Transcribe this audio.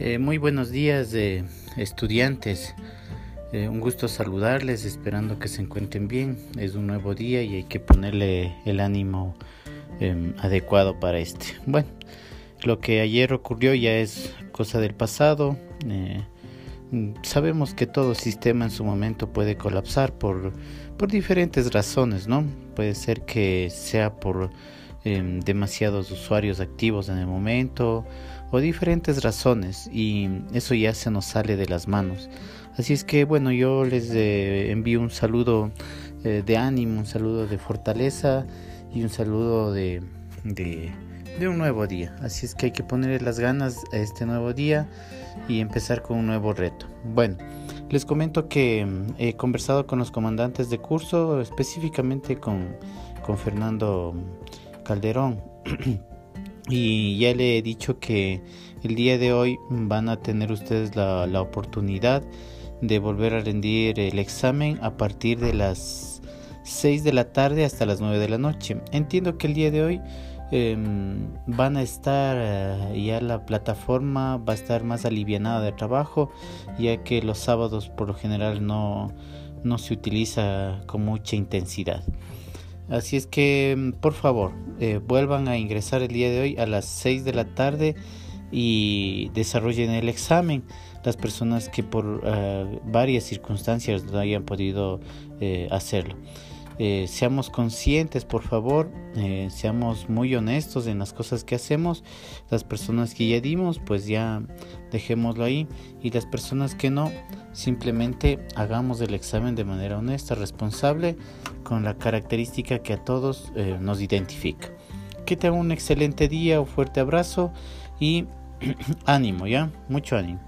Eh, muy buenos días, de estudiantes. Eh, un gusto saludarles, esperando que se encuentren bien. Es un nuevo día y hay que ponerle el ánimo em, adecuado para este. Bueno, lo que ayer ocurrió ya es cosa del pasado. Eh, sabemos que todo sistema en su momento puede colapsar por, por diferentes razones, ¿no? Puede ser que sea por em, demasiados usuarios activos en el momento o diferentes razones y eso ya se nos sale de las manos. Así es que bueno, yo les eh, envío un saludo eh, de ánimo, un saludo de fortaleza y un saludo de, de, un nuevo día. Así es que hay que ponerle las ganas a este nuevo día y empezar con un nuevo reto. Bueno, les comento que mm, he conversado con los comandantes de curso, específicamente con, con Fernando Calderón. y ya le he dicho que el día de hoy van a tener ustedes la, oportunidad de volver a rendir el examen a partir de las 6 de la tarde hasta las 9 de la noche. Entiendo que el día de hoy em, van a estar eh, ya la plataforma va a estar más alivianada de trabajo ya que los sábados por lo general no, no se utiliza con mucha intensidad. Así es que, por favor, eh, vuelvan a ingresar el día de hoy a las 6 de la tarde y desarrollen el examen. Las personas que por eh, varias circunstancias no hayan podido eh, hacerlo. Seamos conscientes, por favor, seamos muy honestos en las cosas que hacemos. Las personas que ya dimos, pues ya dejémoslo ahí. Y las personas que no, simplemente hagamos el examen de manera honesta, responsable con la característica que a todos eh, nos identifica. Que tengan un excelente día, un fuerte abrazo y ánimo, ¿ya? Mucho ánimo.